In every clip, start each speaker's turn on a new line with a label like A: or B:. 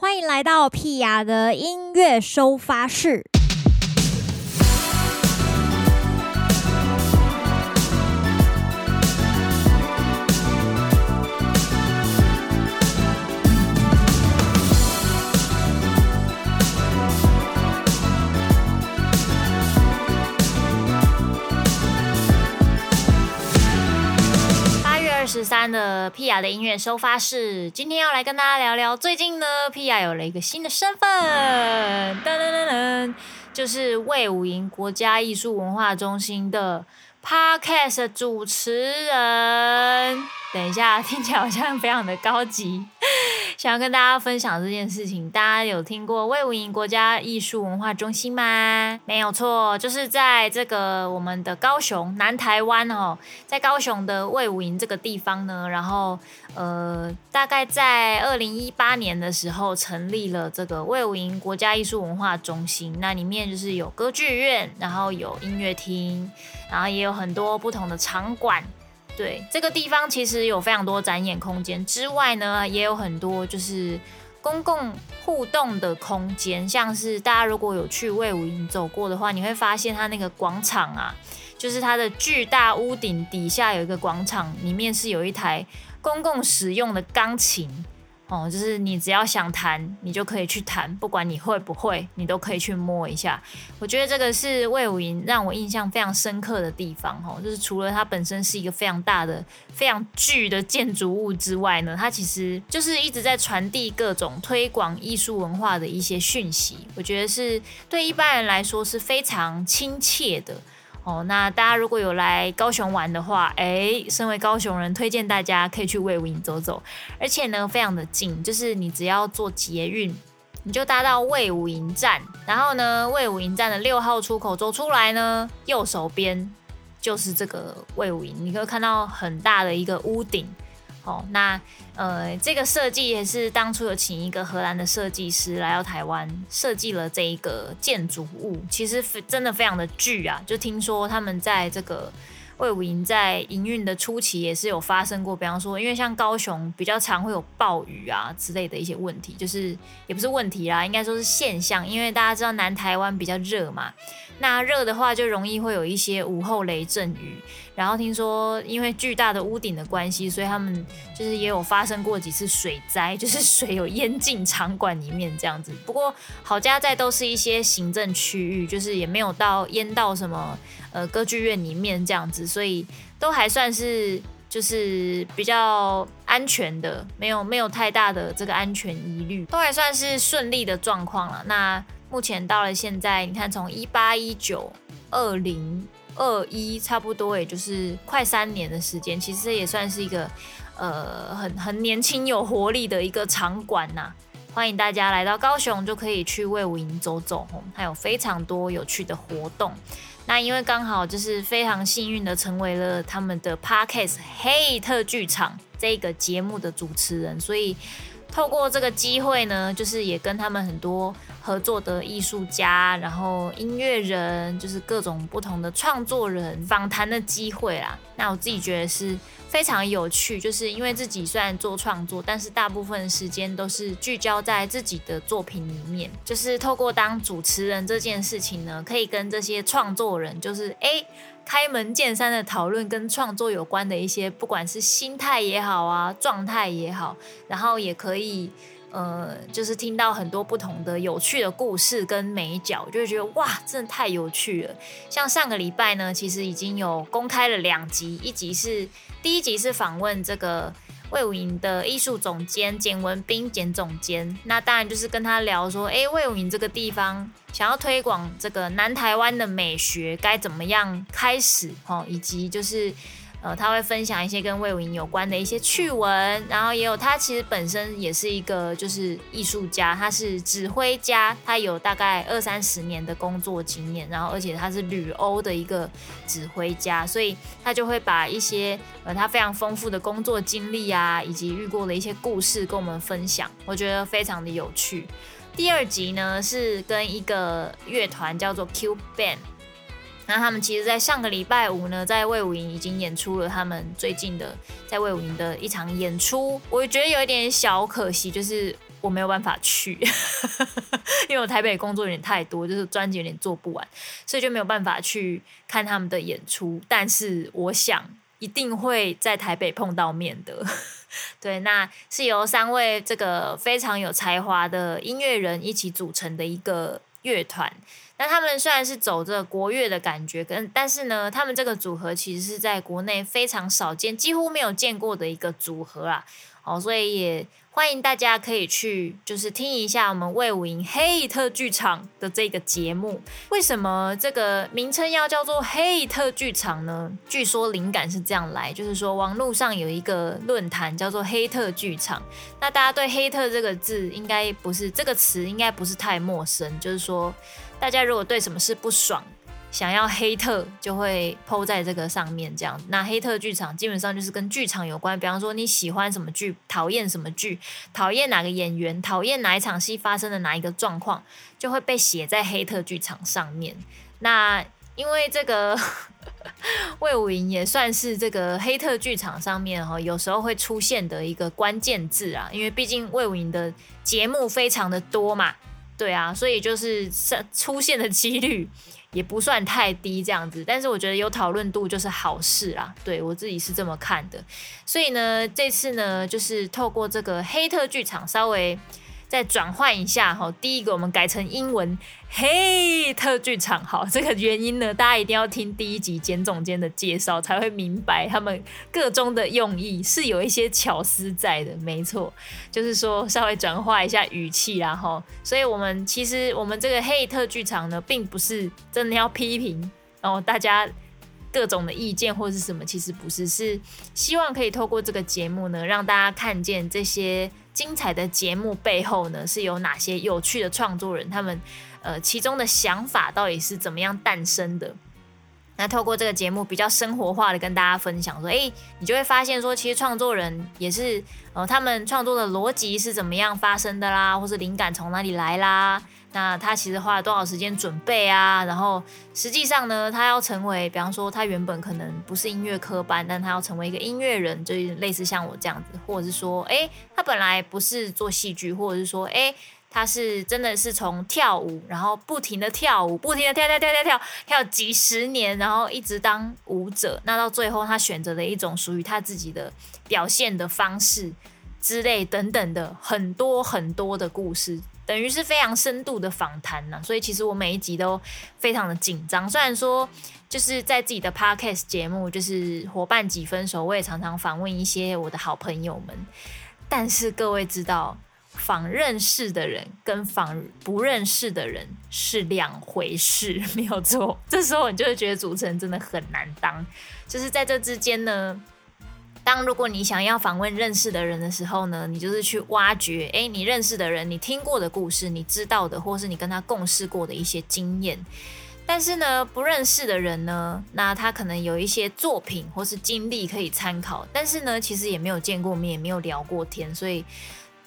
A: 欢迎来到屁雅的音乐收发室。
B: 十三的 Pia 的音乐收发室，今天要来跟大家聊聊，最近呢，Pia 有了一个新的身份，噔噔噔噔，就是魏武营国家艺术文化中心的 Podcast 主持人。等一下，听起来好像非常的高级。想要跟大家分享这件事情，大家有听过魏武营国家艺术文化中心吗？没有错，就是在这个我们的高雄南台湾哦，在高雄的魏武营这个地方呢，然后呃，大概在二零一八年的时候成立了这个魏武营国家艺术文化中心，那里面就是有歌剧院，然后有音乐厅，然后也有有很多不同的场馆。对，这个地方其实有非常多展演空间，之外呢，也有很多就是公共互动的空间，像是大家如果有去魏武营走过的话，你会发现它那个广场啊，就是它的巨大屋顶底下有一个广场，里面是有一台公共使用的钢琴。哦，就是你只要想弹，你就可以去弹，不管你会不会，你都可以去摸一下。我觉得这个是魏武营让我印象非常深刻的地方。哦，就是除了它本身是一个非常大的、非常巨的建筑物之外呢，它其实就是一直在传递各种推广艺术文化的一些讯息。我觉得是对一般人来说是非常亲切的。哦，那大家如果有来高雄玩的话，哎，身为高雄人，推荐大家可以去魏武营走走，而且呢，非常的近，就是你只要坐捷运，你就搭到魏武营站，然后呢，魏武营站的六号出口走出来呢，右手边就是这个魏武营，你可以看到很大的一个屋顶。哦，那呃，这个设计也是当初有请一个荷兰的设计师来到台湾设计了这一个建筑物，其实真的非常的巨啊！就听说他们在这个魏武营在营运的初期也是有发生过，比方说，因为像高雄比较常会有暴雨啊之类的一些问题，就是也不是问题啦，应该说是现象，因为大家知道南台湾比较热嘛。那热的话就容易会有一些午后雷阵雨，然后听说因为巨大的屋顶的关系，所以他们就是也有发生过几次水灾，就是水有淹进场馆里面这样子。不过好家在都是一些行政区域，就是也没有到淹到什么呃歌剧院里面这样子，所以都还算是就是比较安全的，没有没有太大的这个安全疑虑，都还算是顺利的状况了。那。目前到了现在，你看从一八一九二零二一，差不多也就是快三年的时间，其实也算是一个呃很很年轻有活力的一个场馆呐。欢迎大家来到高雄，就可以去魏武营走走，还有非常多有趣的活动。那因为刚好就是非常幸运的成为了他们的 parkas 黑特剧场这个节目的主持人，所以。透过这个机会呢，就是也跟他们很多合作的艺术家，然后音乐人，就是各种不同的创作人访谈的机会啦。那我自己觉得是非常有趣，就是因为自己虽然做创作，但是大部分时间都是聚焦在自己的作品里面。就是透过当主持人这件事情呢，可以跟这些创作人，就是诶。开门见山的讨论跟创作有关的一些，不管是心态也好啊，状态也好，然后也可以，呃，就是听到很多不同的有趣的故事跟美角，就会觉得哇，真的太有趣了。像上个礼拜呢，其实已经有公开了两集，一集是第一集是访问这个。魏武营的艺术总监简文斌简总监，那当然就是跟他聊说，哎，魏武营这个地方想要推广这个南台湾的美学，该怎么样开始？哦，以及就是。呃，他会分享一些跟魏武营有关的一些趣闻，然后也有他其实本身也是一个就是艺术家，他是指挥家，他有大概二三十年的工作经验，然后而且他是旅欧的一个指挥家，所以他就会把一些呃他非常丰富的工作经历啊，以及遇过的一些故事跟我们分享，我觉得非常的有趣。第二集呢是跟一个乐团叫做 Q Band。那他们其实，在上个礼拜五呢，在卫武营已经演出了他们最近的在卫武营的一场演出。我觉得有一点小可惜，就是我没有办法去，因为我台北工作有点太多，就是专辑有点做不完，所以就没有办法去看他们的演出。但是我想一定会在台北碰到面的。对，那是由三位这个非常有才华的音乐人一起组成的一个乐团。那他们虽然是走着国乐的感觉，跟但是呢，他们这个组合其实是在国内非常少见，几乎没有见过的一个组合啊。哦，所以也欢迎大家可以去，就是听一下我们魏武营黑特剧场的这个节目。为什么这个名称要叫做黑特剧场呢？据说灵感是这样来，就是说网络上有一个论坛叫做黑特剧场，那大家对黑特这个字应该不是这个词应该不是太陌生，就是说。大家如果对什么事不爽，想要黑特，就会 po 在这个上面这样。那黑特剧场基本上就是跟剧场有关，比方说你喜欢什么剧，讨厌什么剧，讨厌哪个演员，讨厌哪一场戏发生的哪一个状况，就会被写在黑特剧场上面。那因为这个魏武营也算是这个黑特剧场上面哈，有时候会出现的一个关键字啊，因为毕竟魏武营的节目非常的多嘛。对啊，所以就是出现的几率也不算太低这样子，但是我觉得有讨论度就是好事啦。对，我自己是这么看的，所以呢，这次呢，就是透过这个黑特剧场稍微。再转换一下哈，第一个我们改成英文，嘿特剧场好，这个原因呢，大家一定要听第一集简总监的介绍才会明白他们个中的用意是有一些巧思在的，没错，就是说稍微转化一下语气然后，所以我们其实我们这个嘿特剧场呢，并不是真的要批评然后大家各种的意见或是什么，其实不是，是希望可以透过这个节目呢，让大家看见这些。精彩的节目背后呢，是有哪些有趣的创作人？他们呃，其中的想法到底是怎么样诞生的？那透过这个节目比较生活化的跟大家分享，说，诶，你就会发现说，其实创作人也是呃，他们创作的逻辑是怎么样发生的啦，或是灵感从哪里来啦。那他其实花了多少时间准备啊？然后实际上呢，他要成为，比方说他原本可能不是音乐科班，但他要成为一个音乐人，就类似像我这样子，或者是说，诶，他本来不是做戏剧，或者是说，诶，他是真的是从跳舞，然后不停的跳舞，不停的跳跳跳跳跳跳几十年，然后一直当舞者。那到最后，他选择了一种属于他自己的表现的方式之类等等的很多很多的故事。等于是非常深度的访谈呢，所以其实我每一集都非常的紧张。虽然说就是在自己的 podcast 节目，就是伙伴几分熟，我也常常访问一些我的好朋友们。但是各位知道，访认识的人跟访不认识的人是两回事，没有错。这时候你就会觉得主持人真的很难当，就是在这之间呢。当如果你想要访问认识的人的时候呢，你就是去挖掘，诶，你认识的人，你听过的故事，你知道的，或是你跟他共事过的一些经验。但是呢，不认识的人呢，那他可能有一些作品或是经历可以参考，但是呢，其实也没有见过面，也没有聊过天，所以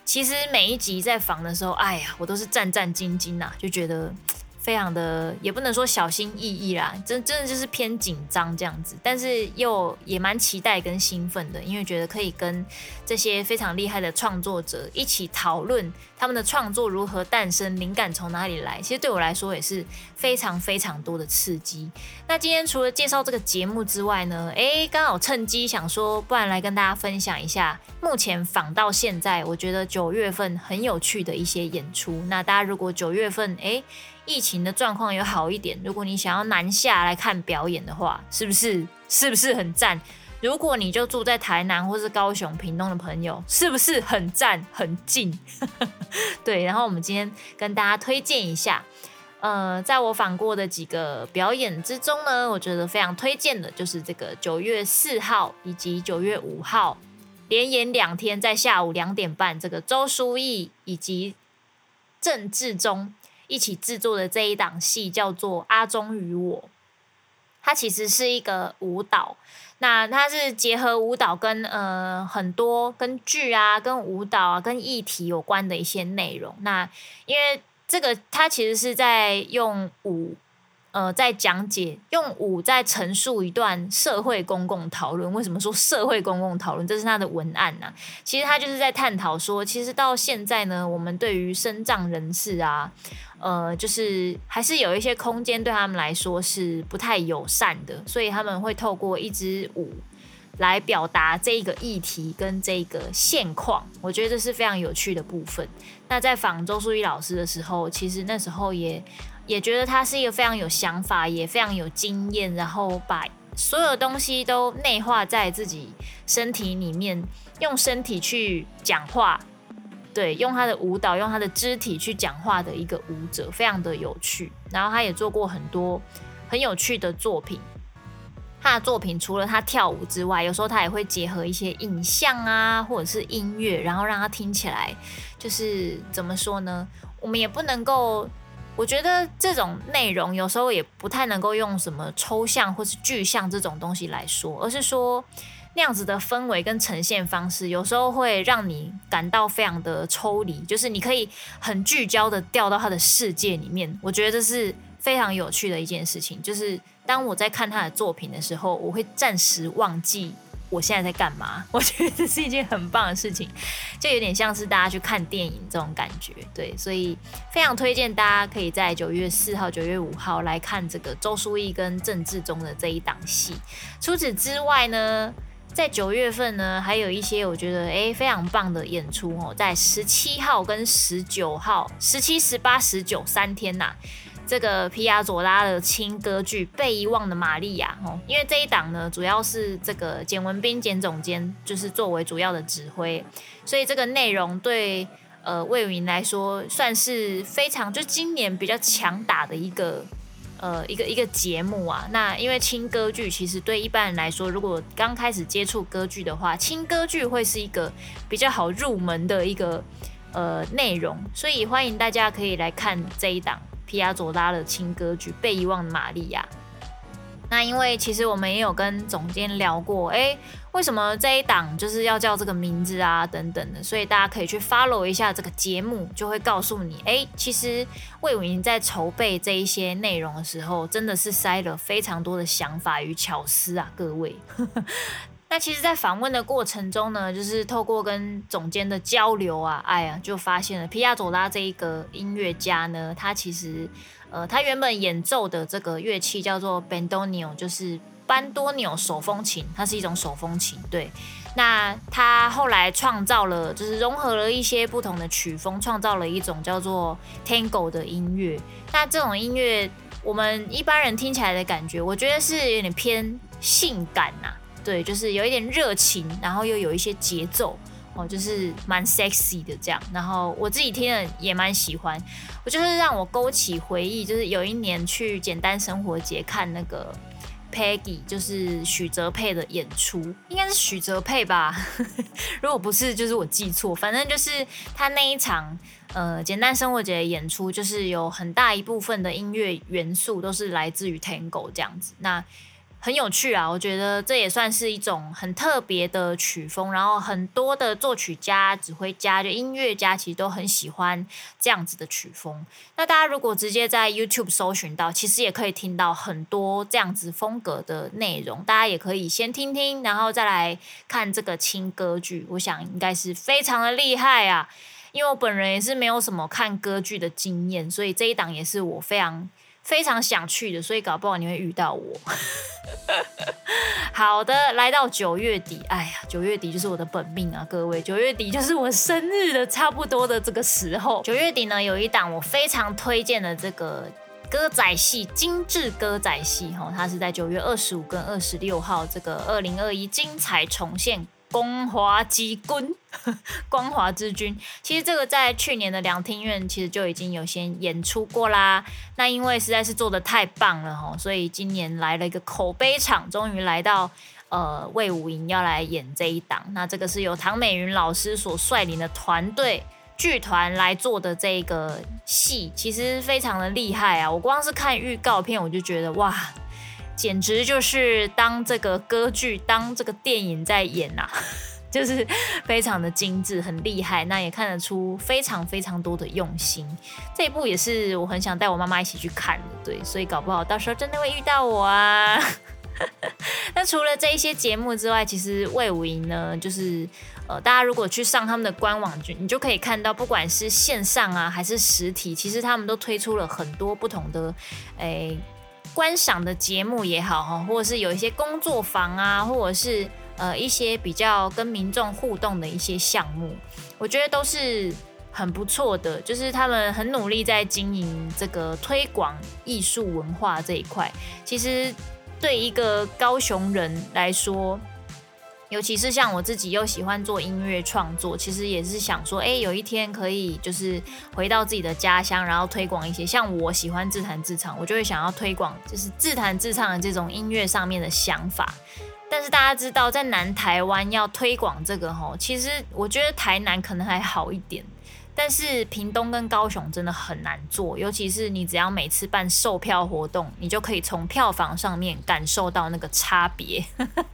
B: 其实每一集在访的时候，哎呀，我都是战战兢兢呐，就觉得。非常的也不能说小心翼翼啦，真真的就是偏紧张这样子，但是又也蛮期待跟兴奋的，因为觉得可以跟这些非常厉害的创作者一起讨论他们的创作如何诞生，灵感从哪里来。其实对我来说也是非常非常多的刺激。那今天除了介绍这个节目之外呢，诶，刚好趁机想说，不然来跟大家分享一下目前访到现在，我觉得九月份很有趣的一些演出。那大家如果九月份诶。疫情的状况有好一点，如果你想要南下来看表演的话，是不是是不是很赞？如果你就住在台南或是高雄、屏东的朋友，是不是很赞很近？对，然后我们今天跟大家推荐一下，呃，在我访过的几个表演之中呢，我觉得非常推荐的就是这个九月四号以及九月五号连演两天，在下午两点半，这个周书义以及郑志忠。一起制作的这一档戏叫做《阿忠与我》，它其实是一个舞蹈，那它是结合舞蹈跟呃很多跟剧啊、跟舞蹈啊、跟议题有关的一些内容。那因为这个它其实是在用舞呃，在讲解用舞在陈述一段社会公共讨论。为什么说社会公共讨论？这是他的文案呐、其实他就是在探讨说，其实到现在呢，我们对于身障人士啊，呃，就是还是有一些空间对他们来说是不太友善的，所以他们会透过一支舞来表达这一个议题跟这个现况。我觉得这是非常有趣的部分。那在访周淑怡老师的时候，其实那时候也。也觉得他是一个非常有想法，也非常有经验，然后把所有东西都内化在自己身体里面，用身体去讲话，对，用他的舞蹈，用他的肢体去讲话的一个舞者，非常的有趣。然后他也做过很多很有趣的作品。他的作品除了他跳舞之外，有时候他也会结合一些影像啊，或者是音乐，然后让他听起来就是怎么说呢？我们也不能够。我觉得这种内容有时候也不太能够用什么抽象或是具象这种东西来说，而是说那样子的氛围跟呈现方式，有时候会让你感到非常的抽离，就是你可以很聚焦的掉到他的世界里面。我觉得这是非常有趣的一件事情，就是当我在看他的作品的时候，我会暂时忘记。我现在在干嘛？我觉得这是一件很棒的事情，就有点像是大家去看电影这种感觉，对，所以非常推荐大家可以在九月四号、九月五号来看这个周书毅跟郑志忠的这一档戏。除此之外呢，在九月份呢，还有一些我觉得诶非常棒的演出哦，在十七号跟十九号，十七、十八、十九三天呐、这个皮亚佐拉的轻歌剧《被遗忘的玛利亚》哦，因为这一档呢，主要是这个简文斌简总监就是作为主要的指挥，所以这个内容对呃卫武营来说算是非常就今年比较强打的一个呃一个一个节目啊。那因为轻歌剧其实对一般人来说，如果刚开始接触歌剧的话，轻歌剧会是一个比较好入门的一个呃内容，所以欢迎大家可以来看这一档。皮亚佐拉的轻歌剧《被遗忘的玛利亚》。那因为其实我们也有跟总监聊过，哎，为什么这一档就是要叫这个名字啊？等等的，所以大家可以去 follow 一下这个节目，就会告诉你，哎，其实魏武营在筹备这一些内容的时候，真的是塞了非常多的想法与巧思啊，各位。那其实，在访问的过程中呢，就是透过跟总监的交流啊，哎呀，就发现了皮亚佐拉这一个音乐家呢，他其实，呃，他原本演奏的这个乐器叫做 bandoneon，就是班多纽手风琴，它是一种手风琴。对，那他后来创造了，就是融合了一些不同的曲风，创造了一种叫做 tango 的音乐。那这种音乐，我们一般人听起来的感觉，我觉得是有点偏性感呐、对，就是有一点热情，然后又有一些节奏哦，就是蛮 sexy 的这样。然后我自己听了也蛮喜欢，我就是让我勾起回忆，就是有一年去简单生活节看那个 Peggy，就是许哲佩的演出，应该是许哲佩吧？如果不是，就是我记错。反正就是他那一场呃简单生活节的演出，就是有很大一部分的音乐元素都是来自于 Tango 这样子。那很有趣啊，我觉得这也算是一种很特别的曲风，然后很多的作曲家、指挥家、就音乐家其实都很喜欢这样子的曲风。那大家如果直接在 YouTube 搜寻到，其实也可以听到很多这样子风格的内容。大家也可以先听听，然后再来看这个轻歌剧，我想应该是非常的厉害啊。因为我本人也是没有什么看歌剧的经验，所以这一档也是我非常。非常想去的，所以搞不好你会遇到我。好的，来到九月底，哎呀，九月底就是我的本命啊，各位，九月底就是我生日的差不多的这个时候。九月底呢，有一档我非常推荐的这个歌仔戏，精致歌仔戏，哈，它是在九月二十五跟二十六号，这个二零二一精彩重现。宫华之君，光华之君，其实这个在去年的两厅院其实就已经有先演出过啦。那因为实在是做得太棒了哈，所以今年来了一个口碑场，终于来到呃魏武营要来演这一档。那这个是由唐美云老师所率领的团队剧团来做的这个戏，其实非常的厉害啊！我光是看预告片我就觉得哇。简直就是当这个歌剧当这个电影在演呐、啊，就是 非常的精致，很厉害。那也看得出非常非常多的用心。这一部也是我很想带我妈妈一起去看的，对，所以搞不好到时候真的会遇到我啊。那除了这一些节目之外，其实魏武营呢，就是呃，大家如果去上他们的官网，就你就可以看到，不管是线上啊还是实体，其实他们都推出了很多不同的诶、观赏的节目也好哈，或者是有一些工作坊啊，或者是呃一些比较跟民众互动的一些项目，我觉得都是很不错的，就是他们很努力在经营这个推广艺术文化这一块，其实。对一个高雄人来说，尤其是像我自己又喜欢做音乐创作，其实也是想说，哎，有一天可以就是回到自己的家乡，然后推广一些像我喜欢自弹自唱，我就会想要推广就是自弹自唱的这种音乐上面的想法。但是大家知道，在南台湾要推广这个吼，其实我觉得台南可能还好一点。但是屏东跟高雄真的很难做，尤其是你只要每次办售票活动，你就可以从票房上面感受到那个差别。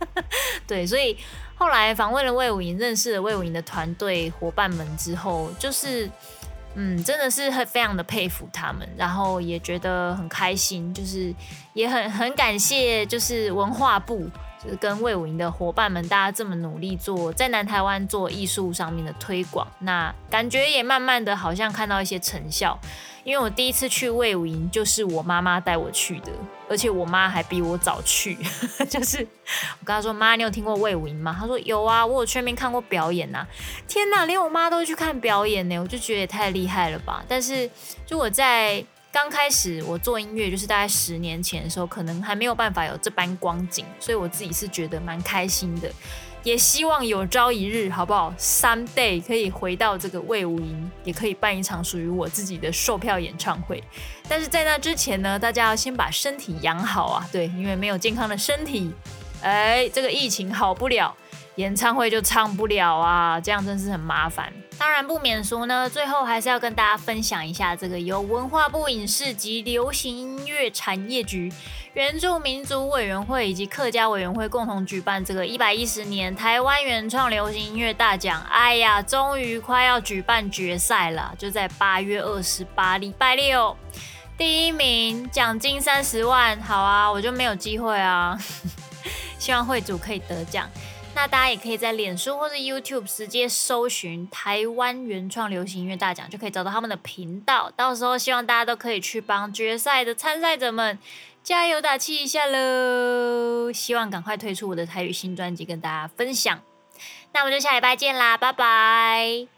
B: 对，所以后来访问了魏武营，认识了魏武营的团队伙伴们之后，就是嗯，真的是很非常的佩服他们，然后也觉得很开心，就是也很很感谢，就是文化部。跟魏武营的伙伴们，大家这么努力做，在南台湾做艺术上面的推广，那感觉也慢慢的好像看到一些成效。因为我第一次去魏武营，就是我妈妈带我去的，而且我妈还比我早去。就是我跟她说：“妈，你有听过魏武营吗？”她说：“有啊，我有去那边看过表演呐。”天哪，连我妈都去看表演呢，我就觉得也太厉害了吧。但是就我在。刚开始我做音乐，就是大概十年前的时候，可能还没有办法有这般光景，所以我自己是觉得蛮开心的，也希望有朝一日，好不好？Someday 可以回到这个魏无营，也可以办一场属于我自己的售票演唱会。但是在那之前呢，大家要先把身体养好啊，对，因为没有健康的身体，哎，这个疫情好不了。演唱会就唱不了啊，这样真是很麻烦。当然不免俗呢，最后还是要跟大家分享一下这个由文化部影视及流行音乐产业局、原住民族委员会以及客家委员会共同举办这个一百一十年台湾原创流行音乐大奖。哎呀，终于快要举办决赛了，就在八月二十八礼拜六，第一名奖金三十万。好啊，我就没有机会啊，希望会主可以得奖。那大家也可以在脸书或者 YouTube 直接搜寻台湾原创流行音乐大奖，就可以找到他们的频道。到时候希望大家都可以去帮决赛的参赛者们加油打气一下喽！希望赶快推出我的台语新专辑跟大家分享。那我们就下礼拜见啦，拜拜。